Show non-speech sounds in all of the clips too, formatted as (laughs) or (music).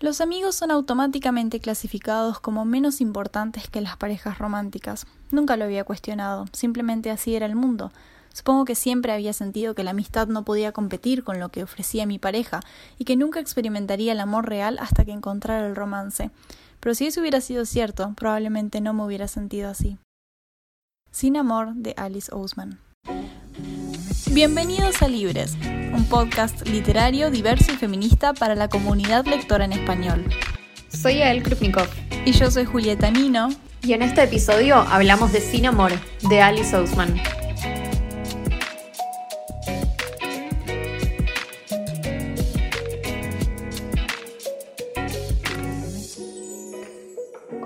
Los amigos son automáticamente clasificados como menos importantes que las parejas románticas. Nunca lo había cuestionado, simplemente así era el mundo. Supongo que siempre había sentido que la amistad no podía competir con lo que ofrecía mi pareja y que nunca experimentaría el amor real hasta que encontrara el romance. Pero si eso hubiera sido cierto, probablemente no me hubiera sentido así. Sin amor de Alice Ousman. Bienvenidos a Libres, un podcast literario diverso y feminista para la comunidad lectora en español. Soy Ael Krupnikov. Y yo soy Julieta Nino. Y en este episodio hablamos de Sin Amor, de Alice Ousman.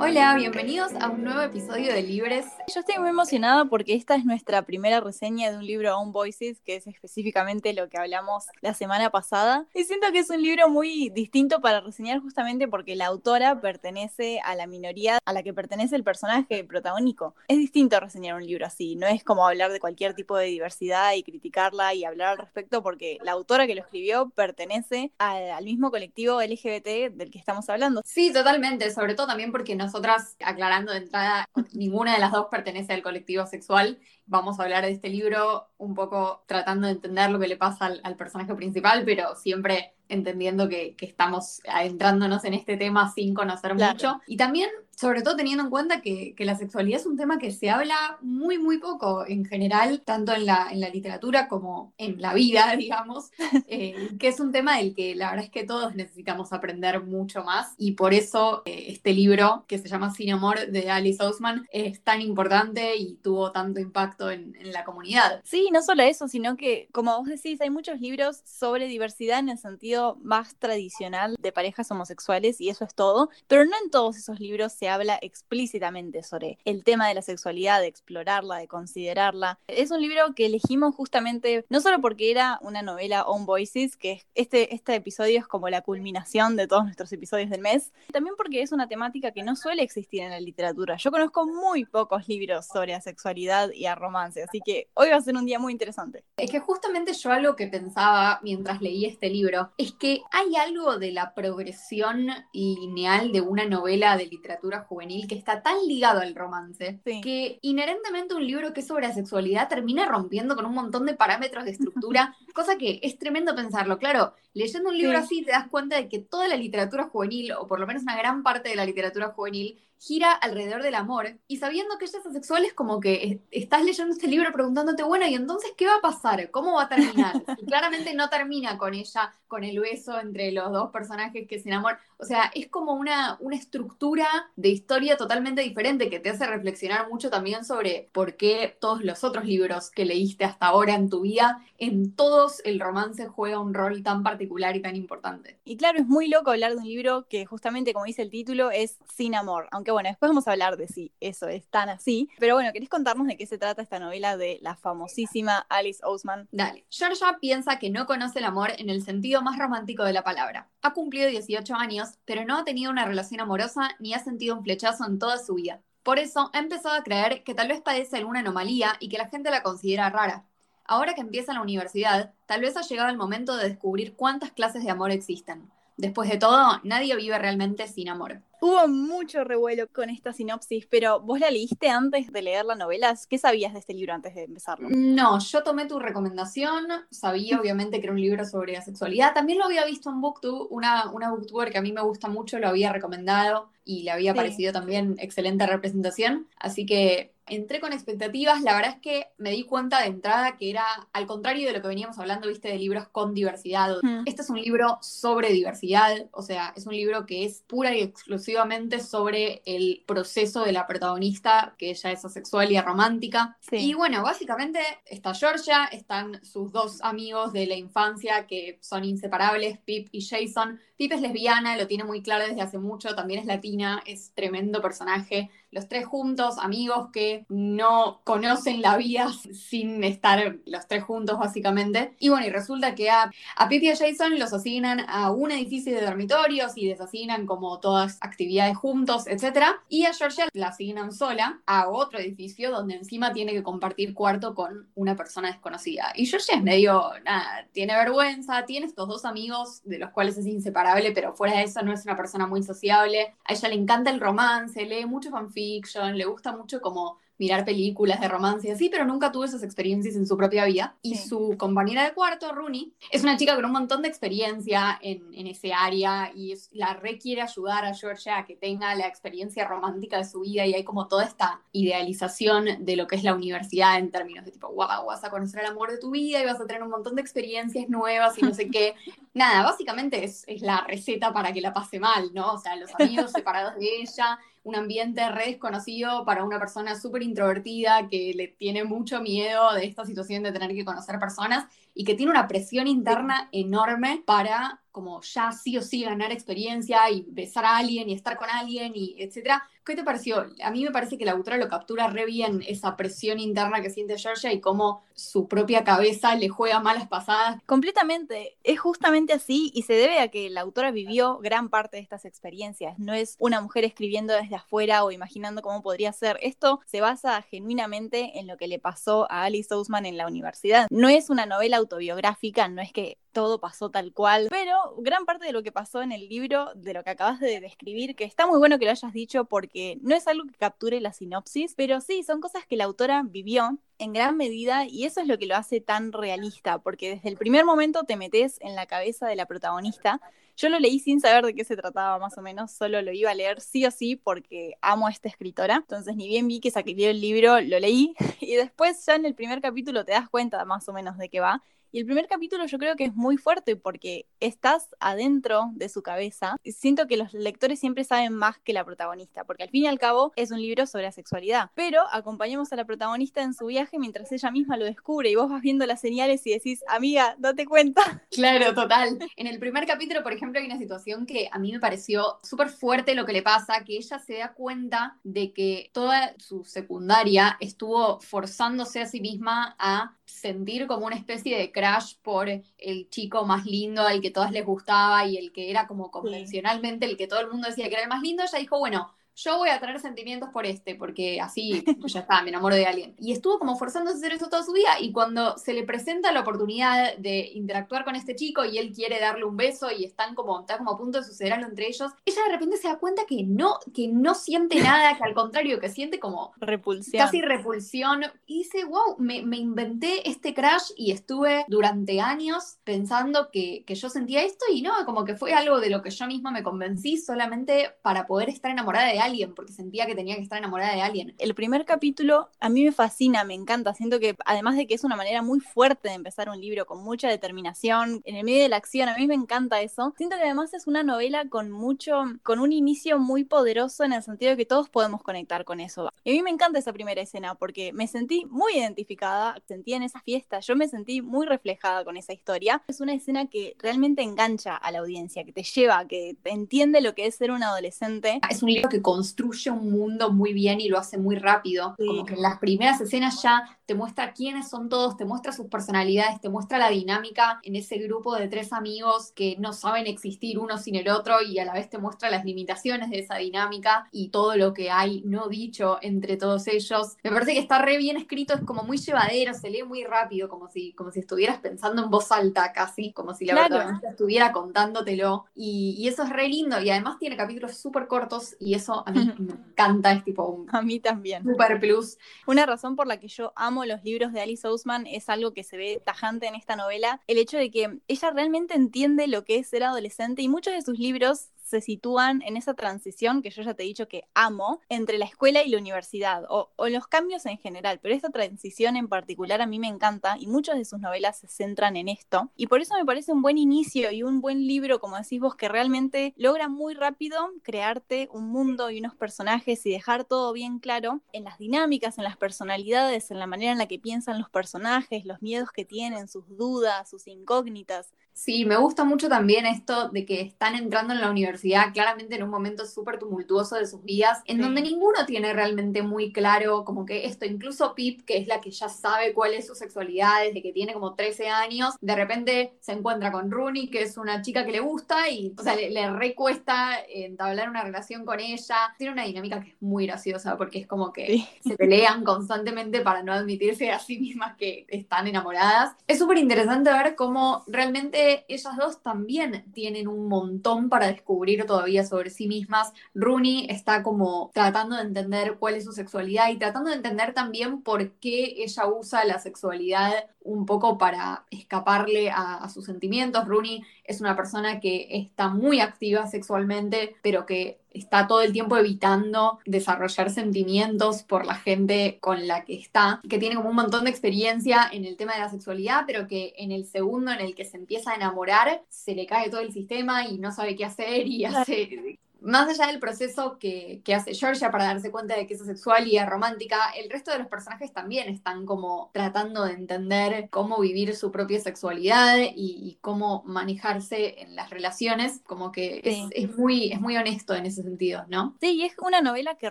Hola, bienvenidos a un nuevo episodio de Libres. Yo estoy muy emocionada porque esta es nuestra primera reseña de un libro On Voices, que es específicamente lo que hablamos la semana pasada. Y siento que es un libro muy distinto para reseñar justamente porque la autora pertenece a la minoría a la que pertenece el personaje protagónico. Es distinto reseñar un libro así, no es como hablar de cualquier tipo de diversidad y criticarla y hablar al respecto porque la autora que lo escribió pertenece al, al mismo colectivo LGBT del que estamos hablando. Sí, totalmente, sobre todo también porque nos nosotras, aclarando de entrada, ninguna de las dos pertenece al colectivo sexual. Vamos a hablar de este libro un poco tratando de entender lo que le pasa al, personaje principal, pero siempre entendiendo que, estamos adentrándonos en este tema sin conocer mucho. Y también sobre todo teniendo en cuenta que, la sexualidad es un tema que se habla muy, muy poco en general, tanto en la, en la literatura como en la vida, (laughs) digamos, (laughs) eh, que es un tema del que la verdad es que todos necesitamos aprender mucho más y por eso eh, este libro que se llama Sin Amor de Alice Ousman es tan importante y tuvo tanto impacto en, en la comunidad. Sí, no solo eso, sino que, como vos decís, hay muchos libros sobre diversidad en el sentido más tradicional de parejas homosexuales y eso es todo, pero no en todos esos libros se habla explícitamente sobre el tema de la sexualidad, de explorarla, de considerarla. Es un libro que elegimos justamente no solo porque era una novela On Voices, que este, este episodio es como la culminación de todos nuestros episodios del mes, también porque es una temática que no suele existir en la literatura. Yo conozco muy pocos libros sobre asexualidad y a romance, así que hoy va a ser un día muy interesante. Es que justamente yo algo que pensaba mientras leí este libro es que hay algo de la progresión lineal de una novela de literatura juvenil que está tan ligado al romance que inherentemente un libro que es sobre sexualidad termina rompiendo con un montón de parámetros de estructura, (laughs) cosa que es tremendo pensarlo. Claro, leyendo un libro así te das cuenta de que toda la literatura juvenil, o por lo menos una gran parte de la literatura juvenil, gira alrededor del amor y sabiendo que ella es asexual es como que estás leyendo este libro preguntándote, bueno, ¿y entonces qué va a pasar? ¿Cómo va a terminar? (laughs) Y claramente no termina con ella, con el beso entre los dos personajes que se enamoran. O sea, es como una, una estructura de historia totalmente diferente que te hace reflexionar mucho también sobre por qué todos los otros libros que leíste hasta ahora en tu vida, en todos el romance juega un rol tan particular y tan importante. Y claro, es muy loco hablar de un libro que justamente, como dice el título, es sin amor, aunque bueno, después vamos a hablar de si eso es tan así. Pero bueno, ¿querés contarnos de qué se trata esta novela de la famosísima Alice Ousman? Dale. Georgia piensa que no conoce el amor en el sentido más romántico de la palabra. Ha cumplido 18 años, pero no ha tenido una relación amorosa ni ha sentido un flechazo en toda su vida. Por eso ha empezado a creer que tal vez padece alguna anomalía y que la gente la considera rara. Ahora que empieza la universidad, tal vez ha llegado el momento de descubrir cuántas clases de amor existen. Después de todo, nadie vive realmente sin amor. Hubo mucho revuelo con esta sinopsis, pero ¿vos la leíste antes de leer la novela? ¿Qué sabías de este libro antes de empezarlo? No, yo tomé tu recomendación, sabía obviamente que era un libro sobre la sexualidad, también lo había visto en BookTube, una, una booktuber que a mí me gusta mucho lo había recomendado y le había parecido también excelente representación, así que entré con expectativas, la verdad es que me di cuenta de entrada que era al contrario de lo que veníamos hablando, viste, de libros con diversidad. Este es un libro sobre diversidad, o sea, es un libro que es pura y exclusivamente sobre el proceso de la protagonista, que ella es asexual y romántica. Y bueno, básicamente está Georgia, están sus dos amigos de la infancia que son inseparables, Pip y Jason. Pip es lesbiana, lo tiene muy claro desde hace mucho, también es latina, es tremendo personaje los tres juntos, amigos que no conocen la vida sin estar los tres juntos, básicamente. Y bueno, y resulta que a, a y a Jason los asignan a un edificio de dormitorios y les asignan como todas actividades juntos, etc. Y a Georgia la asignan sola a otro edificio donde encima tiene que compartir cuarto con una persona desconocida. Y Georgia es medio, nada, tiene vergüenza, tiene estos dos amigos de los cuales es inseparable, pero fuera de eso no es una persona muy sociable. A ella le encanta el romance, lee mucho fanfiction, le gusta mucho como mirar películas de romance y así, pero nunca tuvo esas experiencias en su propia vida. Y su compañera de cuarto, Rooney, es una chica con un montón de experiencia en, en ese área y la requiere ayudar a Georgia a que tenga la experiencia romántica de su vida y hay como toda esta idealización de lo que es la universidad en términos de tipo, wow, vas a conocer el amor de tu vida y vas a tener un montón de experiencias nuevas y no sé (laughs) qué. Nada, básicamente es, es la receta para que la pase mal, ¿no? O sea, los amigos (laughs) separados de ella, un ambiente re desconocido para una persona súper introvertida que le tiene mucho miedo de esta situación de tener que conocer personas y que tiene una presión interna enorme para como ya sí o sí ganar experiencia y besar a alguien y estar con alguien y etcétera. ¿Qué te pareció? A mí me parece que la autora lo captura re bien esa presión interna que siente Georgia y cómo su propia cabeza le juega malas pasadas. Completamente, es justamente así y se debe a que la autora vivió gran parte de estas experiencias. No es una mujer escribiendo desde afuera o imaginando cómo podría ser. Esto se basa genuinamente en lo que le pasó a Alice Ousman en la universidad. No es una novela autobiográfica, no es que todo pasó tal cual, pero gran parte de lo que pasó en el libro, de lo que acabas de describir, que está muy bueno que lo hayas dicho porque no es algo que capture la sinopsis, pero sí, son cosas que la autora vivió en gran medida y eso es lo que lo hace tan realista, porque desde el primer momento te metes en la cabeza de la protagonista. Yo lo leí sin saber de qué se trataba más o menos, solo lo iba a leer sí o sí porque amo a esta escritora. Entonces ni bien vi que saqué el libro, lo leí (laughs) y después ya en el primer capítulo te das cuenta más o menos de qué va y el primer capítulo yo creo que es muy fuerte porque estás adentro de su cabeza. Siento que los lectores siempre saben más que la protagonista, porque al fin y al cabo es un libro sobre la sexualidad. Pero acompañamos a la protagonista en su viaje mientras ella misma lo descubre y vos vas viendo las señales y decís, amiga, date cuenta. (laughs) Claro, total. En el primer capítulo, por ejemplo, hay una situación que a mí me pareció súper fuerte lo que le pasa, que ella se da cuenta de que toda su secundaria estuvo forzándose a sí misma a sentir como una especie de crash por el chico más lindo, al que todas les gustaba y el que era como convencionalmente el que todo el mundo decía que era el más lindo, ella dijo, bueno, yo voy a tener sentimientos por este, porque así pues (laughs) ya está, me enamoro de alguien. Y estuvo como forzándose a hacer eso toda su vida y cuando se le presenta la oportunidad de interactuar con este chico y él quiere darle un beso y están como, está como a punto de suceder algo entre ellos, ella de repente se da cuenta que no, que no siente nada, que al contrario, que siente como repulsión. Casi repulsión. Y dice, wow, me, me inventé este crash y estuve durante años pensando que, que yo sentía esto y no, como que fue algo de lo que yo misma me convencí solamente para poder estar enamorada de alguien, porque sentía que tenía que estar enamorada de alguien. El primer capítulo a mí me fascina, me encanta. Siento que además de que es una manera muy fuerte de empezar un libro, con mucha determinación, en el medio de la acción, a mí me encanta eso. Siento que además es una novela con mucho, con un inicio muy poderoso en el sentido de que todos podemos conectar con eso. Y a mí me encanta esa primera escena porque me sentí muy identificada, sentí en esa fiesta, yo me sentí muy reflejada con esa historia. Es una escena que realmente engancha a la audiencia, que te lleva, que entiende lo que es ser un adolescente. Es un libro que construye un mundo muy bien y lo hace muy rápido. Como que en las primeras escenas ya te muestra quiénes son todos, te muestra sus personalidades, te muestra la dinámica en ese grupo de tres amigos que no saben existir uno sin el otro y a la vez te muestra las limitaciones de esa dinámica y todo lo que hay no dicho entre todos ellos. Me parece que está re bien escrito, es como muy llevadero, se lee muy rápido, como si, como si estuvieras pensando en voz alta casi, como si la verdad estuviera contándotelo. Y, y, eso es re lindo y además tiene capítulos súper cortos y eso a mí me encanta, es tipo un a mí también. super plus. Una razón por la que yo amo los libros de Alice Ousman es algo que se ve tajante en esta novela, el hecho de que ella realmente entiende lo que es ser adolescente y muchos de sus libros se sitúan en esa transición que yo ya te he dicho que amo entre la escuela y la universidad, o, los cambios en general, pero esta transición en particular a mí me encanta y muchas de sus novelas se centran en esto. Y por eso me parece un buen inicio y un buen libro, como decís vos, que realmente logra muy rápido crearte un mundo y unos personajes y dejar todo bien claro en las dinámicas, en las personalidades, en la manera en la que piensan los personajes, los miedos que tienen, sus dudas, sus incógnitas. Sí, me gusta mucho también esto de que están entrando en la universidad claramente en un momento súper tumultuoso de sus vidas, en donde ninguno tiene realmente muy claro como que esto, incluso Pip, que es la que ya sabe cuál es su sexualidad desde que tiene como 13 años, de repente se encuentra con Rooney, que es una chica que le gusta y, o sea, le, recuesta entablar una relación con ella. Tiene una dinámica que es muy graciosa porque es como que se pelean constantemente para no admitirse a sí mismas que están enamoradas. Es súper interesante ver cómo realmente ellas dos también tienen un montón para descubrir todavía sobre sí mismas. Rooney está como tratando de entender cuál es su sexualidad y tratando de entender también por qué ella usa la sexualidad un poco para escaparle a, sus sentimientos. Rooney es una persona que está muy activa sexualmente, pero que está todo el tiempo evitando desarrollar sentimientos por la gente con la que está, que tiene como un montón de experiencia en el tema de la sexualidad, pero que en el segundo en el que se empieza a enamorar, se le cae todo el sistema y no sabe qué hacer y hace más allá del proceso que, hace Georgia para darse cuenta de que es sexual y es romántica, el resto de los personajes también están como tratando de entender cómo vivir su propia sexualidad y, cómo manejarse en las relaciones, como que es, muy, es muy honesto en ese sentido, ¿no? Sí, y es una novela que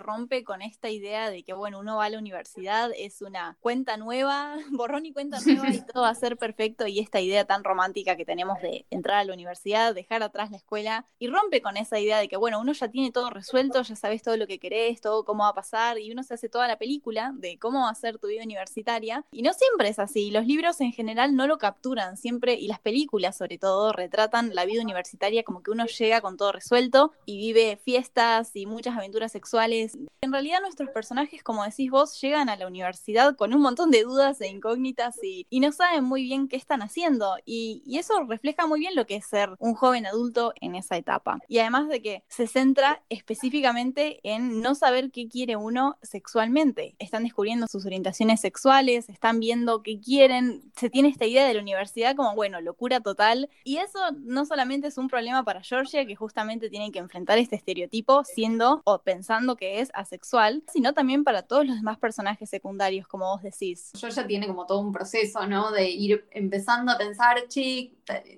rompe con esta idea de que, bueno, uno va a la universidad, es una cuenta nueva, (laughs) borrón y cuenta nueva y todo va a ser perfecto y esta idea tan romántica que tenemos de entrar a la universidad, dejar atrás la escuela y rompe con esa idea de que, bueno, uno ya tiene todo resuelto, ya sabes todo lo que querés, todo cómo va a pasar, y uno se hace toda la película de cómo va a ser tu vida universitaria. Y no siempre es así, los libros en general no lo capturan siempre, y las películas sobre todo retratan la vida universitaria como que uno llega con todo resuelto y vive fiestas y muchas aventuras sexuales. En realidad nuestros personajes, como decís vos, llegan a la universidad con un montón de dudas e incógnitas y, y no saben muy bien qué están haciendo. Y, y eso refleja muy bien lo que es ser un joven adulto en esa etapa. Y además de que se centra específicamente en no saber qué quiere uno sexualmente. Están descubriendo sus orientaciones sexuales, están viendo qué quieren, se tiene esta idea de la universidad como, bueno, locura total. Y eso no solamente es un problema para Georgia, que justamente tiene que enfrentar este estereotipo siendo o pensando que es asexual, sino también para todos los demás personajes secundarios, como vos decís. Georgia tiene como todo un proceso, ¿no? De ir empezando a pensar, che,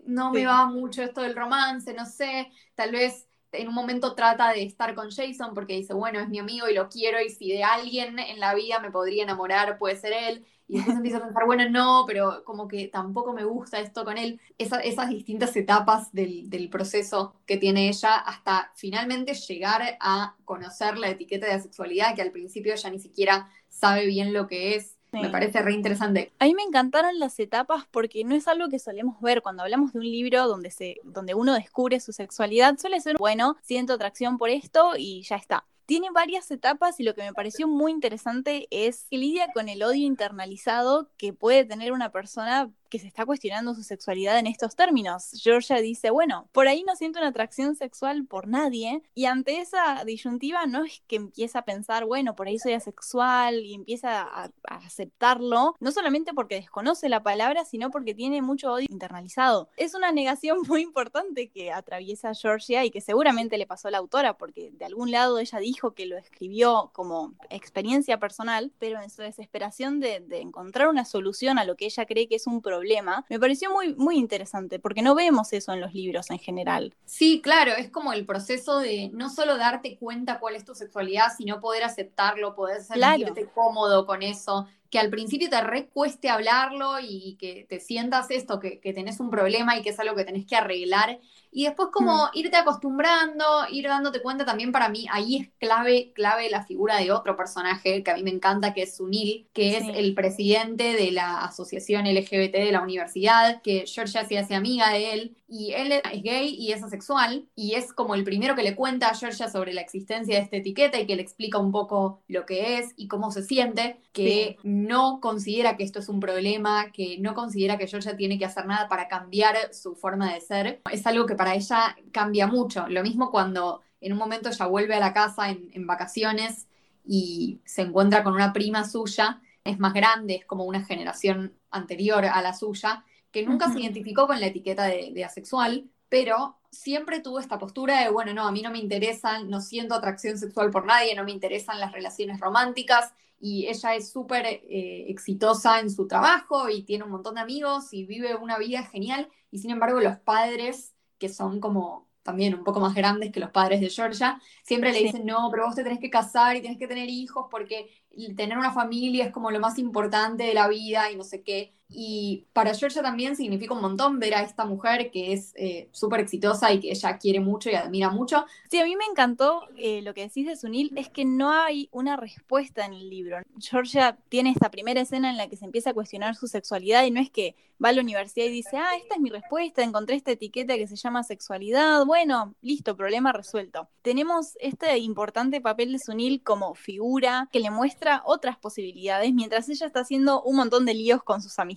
no me va mucho esto del romance, no sé, tal vez en un momento trata de estar con Jason porque dice, bueno, es mi amigo y lo quiero y si de alguien en la vida me podría enamorar puede ser él. Y después empieza a pensar, bueno, no, pero como que tampoco me gusta esto con él. esas distintas etapas del, del, proceso que tiene ella hasta finalmente llegar a conocer la etiqueta de asexualidad, que al principio ella ni siquiera sabe bien lo que es. Me parece re interesante. A mí me encantaron las etapas porque no es algo que solemos ver cuando hablamos de un libro donde, se, donde uno descubre su sexualidad. Suele ser, bueno, siento atracción por esto y ya está tiene varias etapas y lo que me pareció muy interesante es que lidia con el odio internalizado que puede tener una persona que se está cuestionando su sexualidad en estos términos. Georgia dice, bueno, por ahí no siento una atracción sexual por nadie y ante esa disyuntiva no es que empieza a pensar, bueno, por ahí soy asexual y empieza a, aceptarlo, no solamente porque desconoce la palabra, sino porque tiene mucho odio internalizado. Es una negación (laughs) muy importante que atraviesa Georgia y que seguramente le pasó a la autora porque de algún lado ella dijo que lo escribió como experiencia personal, pero en su desesperación de, de encontrar una solución a lo que ella cree que es un problema, me pareció muy, muy interesante, porque no vemos eso en los libros en general. Sí, claro, es como el proceso de no solo darte cuenta cuál es tu sexualidad, sino poder aceptarlo, poder sentirte cómodo con eso, que al principio te recueste hablarlo y que te sientas esto, que, que, tenés un problema y que es algo que tenés que arreglar. Y después como mm. irte acostumbrando, ir dándote cuenta también para mí, ahí es clave, clave la figura de otro personaje que a mí me encanta, que es Sunil, que es el presidente de la asociación LGBT de la universidad, que Georgia se hace amiga de él, y él es gay y es asexual, y es como el primero que le cuenta a Georgia sobre la existencia de esta etiqueta y que le explica un poco lo que es y cómo se siente, que no considera que esto es un problema, que no considera que Georgia tiene que hacer nada para cambiar su forma de ser. Es algo que para ella cambia mucho. Lo mismo cuando en un momento ella vuelve a la casa en, vacaciones y se encuentra con una prima suya, es más grande, es como una generación anterior a la suya, que nunca se identificó con la etiqueta de, asexual, pero siempre tuvo esta postura de, bueno, no, a mí no me interesan, no siento atracción sexual por nadie, no me interesan las relaciones románticas, y ella es súper eh, exitosa en su trabajo y tiene un montón de amigos y vive una vida genial, y sin embargo los padres, que son como también un poco más grandes que los padres de Georgia, siempre le dicen, no, pero vos te tenés que casar y tenés que tener hijos porque tener una familia es como lo más importante de la vida y no sé qué. Y para Georgia también significa un montón ver a esta mujer que es eh, súper exitosa y que ella quiere mucho y admira mucho. Sí, a mí me encantó eh, lo que decís de Sunil, es que no hay una respuesta en el libro. Georgia tiene esta primera escena en la que se empieza a cuestionar su sexualidad y no es que va a la universidad y dice, ah, esta es mi respuesta, encontré esta etiqueta que se llama sexualidad, bueno, listo, problema resuelto. Tenemos este importante papel de Sunil como figura que le muestra otras posibilidades mientras ella está haciendo un montón de líos con sus amistades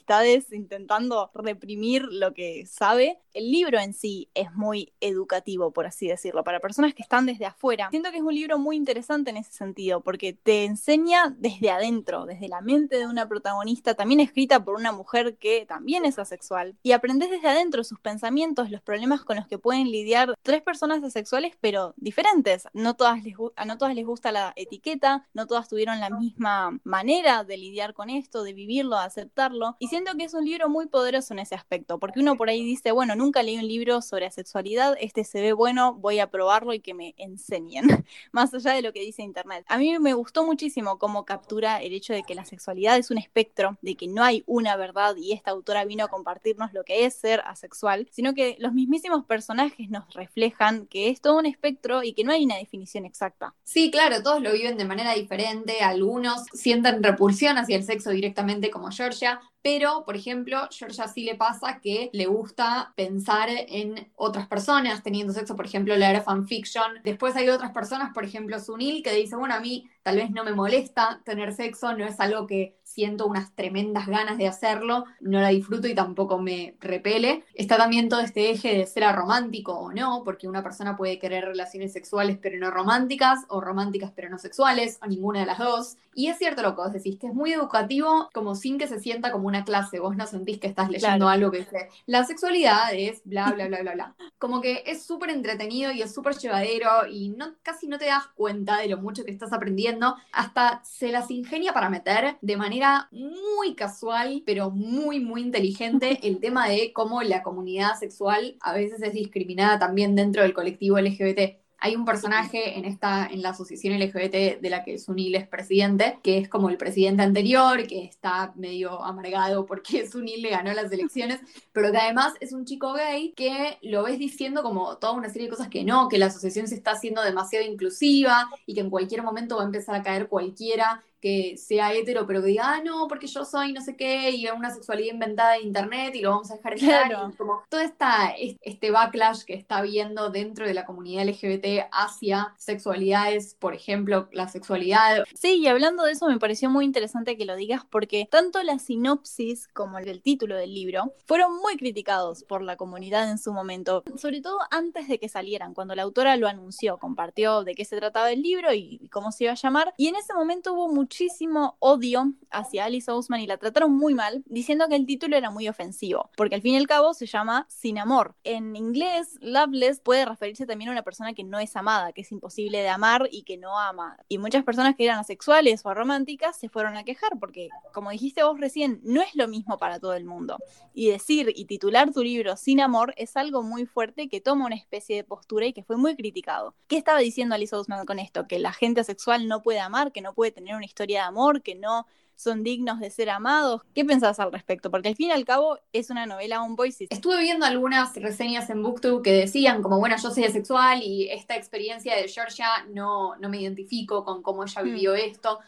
intentando reprimir lo que sabe. El libro en sí es muy educativo, por así decirlo, para personas que están desde afuera. Siento que es un libro muy interesante en ese sentido, porque te enseña desde adentro, desde la mente de una protagonista, también escrita por una mujer que también es asexual, y aprendes desde adentro sus pensamientos, los problemas con los que pueden lidiar tres personas asexuales, pero diferentes. No todas les, no todas les gusta la etiqueta, no todas tuvieron la misma manera de lidiar con esto, de vivirlo, de aceptarlo. Siento que es un libro muy poderoso en ese aspecto, porque uno por ahí dice, bueno, nunca leí un libro sobre sexualidad, este se ve bueno, voy a probarlo y que me enseñen, (laughs) más allá de lo que dice Internet. A mí me gustó muchísimo cómo captura el hecho de que la sexualidad es un espectro, de que no hay una verdad y esta autora vino a compartirnos lo que es ser asexual, sino que los mismísimos personajes nos reflejan que es todo un espectro y que no hay una definición exacta. Sí, claro, todos lo viven de manera diferente, algunos sienten repulsión hacia el sexo directamente como Georgia, pero, por ejemplo, Georgia sí le pasa que le gusta pensar en otras personas teniendo sexo, por ejemplo, leer fanfiction. Después hay otras personas, por ejemplo, Sunil, que dice, bueno, a mí tal vez no me molesta tener sexo, no es algo que siento unas tremendas ganas de hacerlo, no la disfruto y tampoco me repele. Está también todo este eje de ser romántico o no, porque una persona puede querer relaciones sexuales pero no románticas, o románticas pero no sexuales, o ninguna de las dos. Y es cierto lo que vos decís, que es muy educativo, como sin que se sienta como una clase, vos no sentís que estás leyendo algo que dice, la sexualidad es bla, bla, bla, bla, bla. (laughs) Como que es súper entretenido y es súper llevadero y no, casi no te das cuenta de lo mucho que estás aprendiendo, hasta se las ingenia para meter de manera muy casual, pero muy, muy inteligente, (laughs) el tema de cómo la comunidad sexual a veces es discriminada también dentro del colectivo LGBT. Hay un personaje en esta, en la asociación LGBT de la que Sunil es presidente, que es como el presidente anterior, que está medio amargado porque (laughs) Sunil le ganó las elecciones, pero que además es un chico gay que lo ves diciendo como toda una serie de cosas que no, que la asociación se está haciendo demasiado inclusiva y que en cualquier momento va a empezar a caer cualquiera que sea hetero, pero que diga, ah, no, porque yo soy no sé qué, y una sexualidad inventada de internet y lo vamos a dejar estar. Claro. Como todo esta, este backlash que está viendo dentro de la comunidad LGBT hacia sexualidades, por ejemplo, la sexualidad. Sí, y hablando de eso me pareció muy interesante que lo digas porque tanto la sinopsis como el título del libro fueron muy criticados por la comunidad en su momento, sobre todo antes de que salieran, cuando la autora lo anunció, compartió de qué se trataba el libro y cómo se iba a llamar, y en ese momento hubo muchísimo odio hacia Alice Ousman y la trataron muy mal, diciendo que el título era muy ofensivo, porque al fin y al cabo se llama Sin Amor. En inglés, Loveless puede referirse también a una persona que no es amada, que es imposible de amar y que no ama. Y muchas personas que eran asexuales o románticas se fueron a quejar, porque como dijiste vos recién, no es lo mismo para todo el mundo. Y decir y titular tu libro Sin Amor es algo muy fuerte que toma una especie de postura y que fue muy criticado. ¿Qué estaba diciendo Alice Ousman con esto? Que la gente asexual no puede amar, que no puede tener una historia historia de amor, que no son dignos de ser amados. ¿Qué pensás al respecto? Porque al fin y al cabo es una novela un voice. Estuve viendo algunas reseñas en BookTube que decían como, bueno, yo soy asexual y esta experiencia de Georgia no, no me identifico con cómo ella mm. vivió esto.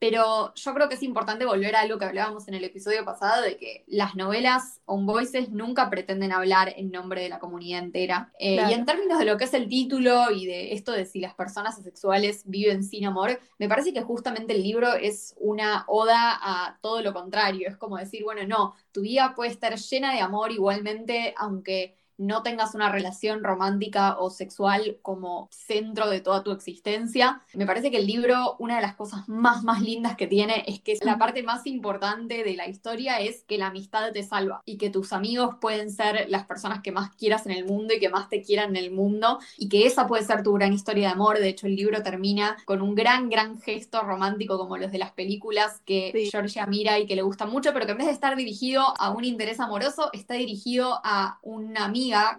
Pero yo creo que es importante volver a algo que hablábamos en el episodio pasado, de que las novelas on voices nunca pretenden hablar en nombre de la comunidad entera. Eh, y en términos de lo que es el título y de esto de si las personas asexuales viven sin amor, me parece que justamente el libro es una oda a todo lo contrario. Es como decir, bueno, no, tu vida puede estar llena de amor igualmente, aunque no tengas una relación romántica o sexual como centro de toda tu existencia. Me parece que el libro, una de las cosas más, más lindas que tiene es que la parte más importante de la historia es que la amistad te salva y que tus amigos pueden ser las personas que más quieras en el mundo y que más te quieran en el mundo y que esa puede ser tu gran historia de amor. De hecho, el libro termina con un gran, gran gesto romántico como los de las películas que Georgia mira y que le gusta mucho, pero que en vez de estar dirigido a un interés amoroso, está dirigido a una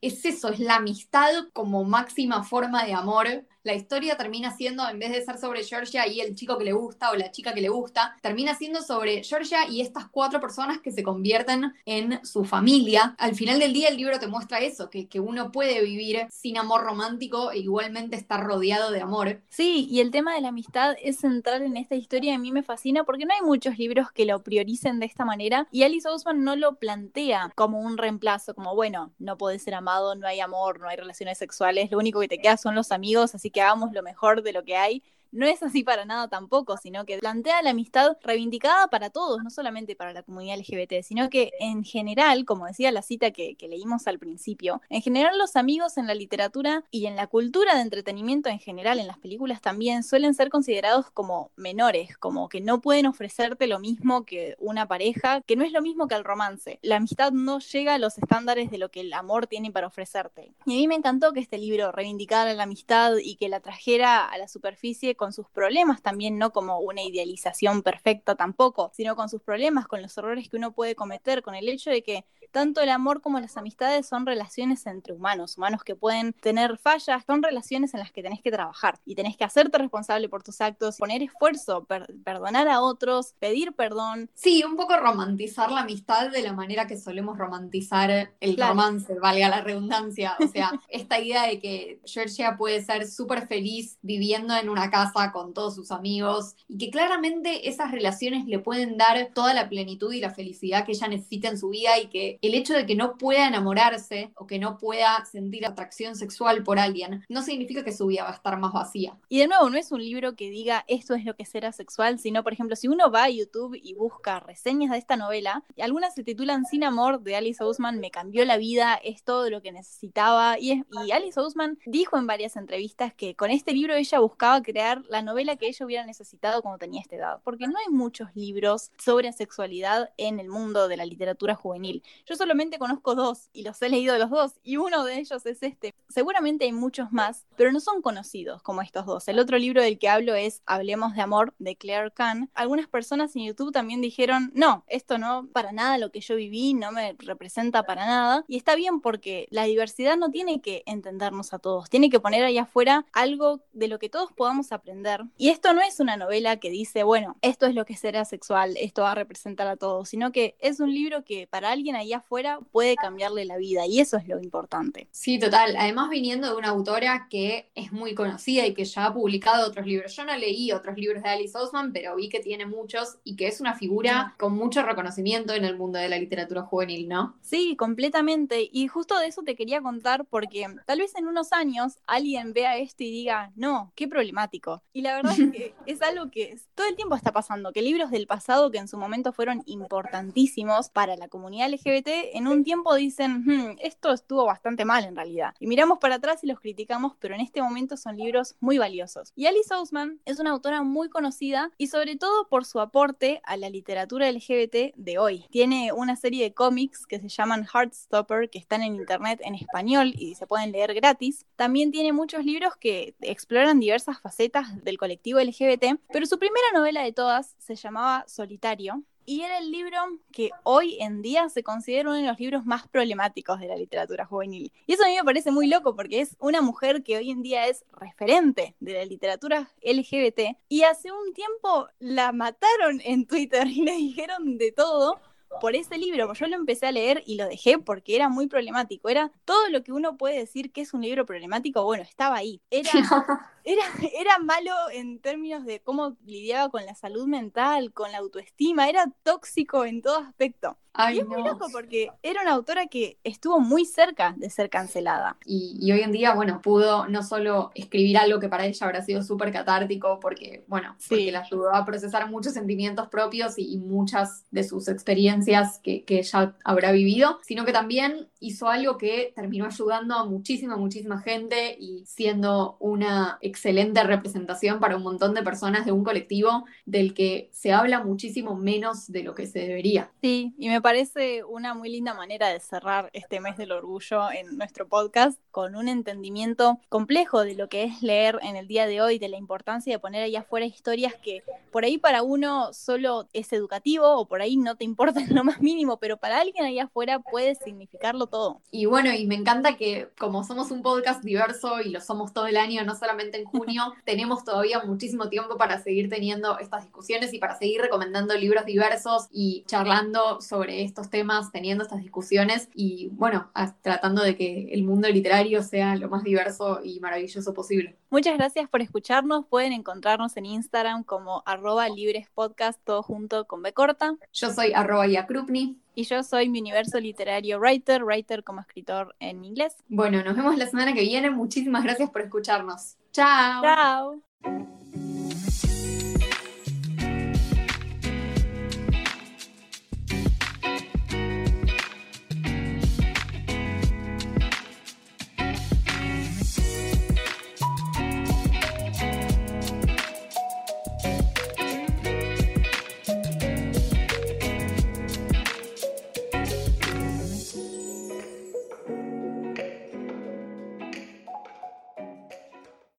Es eso, es la amistad como máxima forma de amor la historia termina siendo, en vez de ser sobre Georgia y el chico que le gusta o la chica que le gusta, termina siendo sobre Georgia y estas cuatro personas que se convierten en su familia. Al final del día el libro te muestra eso, que, que uno puede vivir sin amor romántico e igualmente estar rodeado de amor. Sí, y el tema de la amistad es central en esta historia y a mí me fascina porque no hay muchos libros que lo prioricen de esta manera y Alice Ousman no lo plantea como un reemplazo, como bueno, no puedes ser amado, no hay amor, no hay relaciones sexuales, lo único que te queda son los amigos, así que hagamos lo mejor de lo que hay no es así para nada tampoco, sino que plantea la amistad reivindicada para todos, no solamente para la comunidad LGBT, sino que en general, como decía la cita que, leímos al principio, en general los amigos en la literatura y en la cultura de entretenimiento en general, en las películas también, suelen ser considerados como menores, como que no pueden ofrecerte lo mismo que una pareja, que no es lo mismo que el romance. La amistad no llega a los estándares de lo que el amor tiene para ofrecerte. Y a mí me encantó que este libro reivindicara la amistad y que la trajera a la superficie con sus problemas también, no como una idealización perfecta tampoco, sino con sus problemas, con los errores que uno puede cometer, con el hecho de que tanto el amor como las amistades son relaciones entre humanos, humanos que pueden tener fallas, son relaciones en las que tenés que trabajar y tenés que hacerte responsable por tus actos, poner esfuerzo, perdonar a otros, pedir perdón. Sí, un poco romantizar la amistad de la manera que solemos romantizar el romance, valga la redundancia. O sea, (laughs) esta idea de que Georgia puede ser súper feliz viviendo en una casa con todos sus amigos y que claramente esas relaciones le pueden dar toda la plenitud y la felicidad que ella necesita en su vida y que el hecho de que no pueda enamorarse o que no pueda sentir atracción sexual por alguien no significa que su vida va a estar más vacía. Y de nuevo, no es un libro que diga esto es lo que será sexual, sino, por ejemplo, si uno va a YouTube y busca reseñas de esta novela, algunas se titulan Sin amor de Alice Ousman, me cambió la vida, es todo lo que necesitaba. Y, y Alice Ousman dijo en varias entrevistas que con este libro ella buscaba crear la novela que ella hubiera necesitado cuando tenía esta edad, porque no hay muchos libros sobre sexualidad en el mundo de la literatura juvenil. Solamente conozco dos y los he leído los dos y uno de ellos es este. Seguramente hay muchos más, pero no son conocidos como estos dos. El otro libro del que hablo es Hablemos de Amor de Claire Kahn. Algunas personas en YouTube también dijeron, no, esto no, para nada lo que yo viví, no me representa para nada. Y está bien porque la diversidad no tiene que entendernos a todos, tiene que poner ahí afuera algo de lo que todos podamos aprender. Y esto no es una novela que dice, bueno, esto es lo que será sexual, esto va a representar a todos, sino que es un libro que para alguien ahí afuera puede cambiarle la vida y eso es lo importante. Sí, total. Además viniendo de una autora que es muy conocida y que ya ha publicado otros libros. Yo no leí otros libros de Alice Osman, pero vi que tiene muchos y que es una figura con mucho reconocimiento en el mundo de la literatura juvenil, ¿no? Sí, completamente. Y justo de eso te quería contar porque tal vez en unos años alguien vea esto y diga, no, qué problemático. Y la verdad es que (laughs) es algo que todo el tiempo está pasando, que libros del pasado que en su momento fueron importantísimos para la comunidad LGBT en un tiempo dicen, hmm, esto estuvo bastante mal en realidad. Y miramos para atrás y los criticamos, pero en este momento son libros muy valiosos. Y Alice Ousman es una autora muy conocida y sobre todo por su aporte a la literatura LGBT de hoy. Tiene una serie de cómics que se llaman Heartstopper, que están en internet en español y se pueden leer gratis. También tiene muchos libros que exploran diversas facetas del colectivo LGBT, pero su primera novela de todas se llamaba Solitario y era el libro que hoy en día se considera uno de los libros más problemáticos de la literatura juvenil. Y eso a mí me parece muy loco porque es una mujer que hoy en día es referente de la literatura LGBT y hace un tiempo la mataron en Twitter y le dijeron de todo por ese libro, yo lo empecé a leer y lo dejé porque era muy problemático. Era todo lo que uno puede decir que es un libro problemático, bueno, estaba ahí. Era, (laughs) era, (laughs) era malo en términos de cómo lidiaba con la salud mental, con la autoestima, era tóxico en todo aspecto. Y es muy loco porque era una autora que estuvo muy cerca de ser cancelada. Y, hoy en día, bueno, pudo no solo escribir algo que para ella habrá sido súper catártico, porque, bueno, porque le ayudó a procesar muchos sentimientos propios y, muchas de sus experiencias que, que ella habrá vivido, sino que también hizo algo que terminó ayudando a muchísima, muchísima gente y siendo una excelente representación para un montón de personas de un colectivo del que se habla muchísimo menos de lo que se debería. Sí, y me parece una muy linda manera de cerrar este mes del orgullo en nuestro podcast con un entendimiento complejo de lo que es leer en el día de hoy, de la importancia de poner ahí afuera historias que por ahí para uno solo es educativo o por ahí no te importa en lo más mínimo, pero para alguien ahí afuera puede significarlo todo. Y bueno, y me encanta que como somos un podcast diverso y lo somos todo el año, no solamente en junio, (laughs) tenemos todavía muchísimo tiempo para seguir teniendo estas discusiones y para seguir recomendando libros diversos y charlando sobre estos temas, teniendo estas discusiones y bueno, tratando de que el mundo literario sea lo más diverso y maravilloso posible. Muchas gracias por escucharnos. Pueden encontrarnos en Instagram como arroba librespodcast, todo junto con B corta. Yo soy arroba Yakrupni. Y yo soy mi universo literario writer, writer como escritor en inglés. Bueno, nos vemos la semana que viene. Muchísimas gracias por escucharnos. Tchau. Tchau.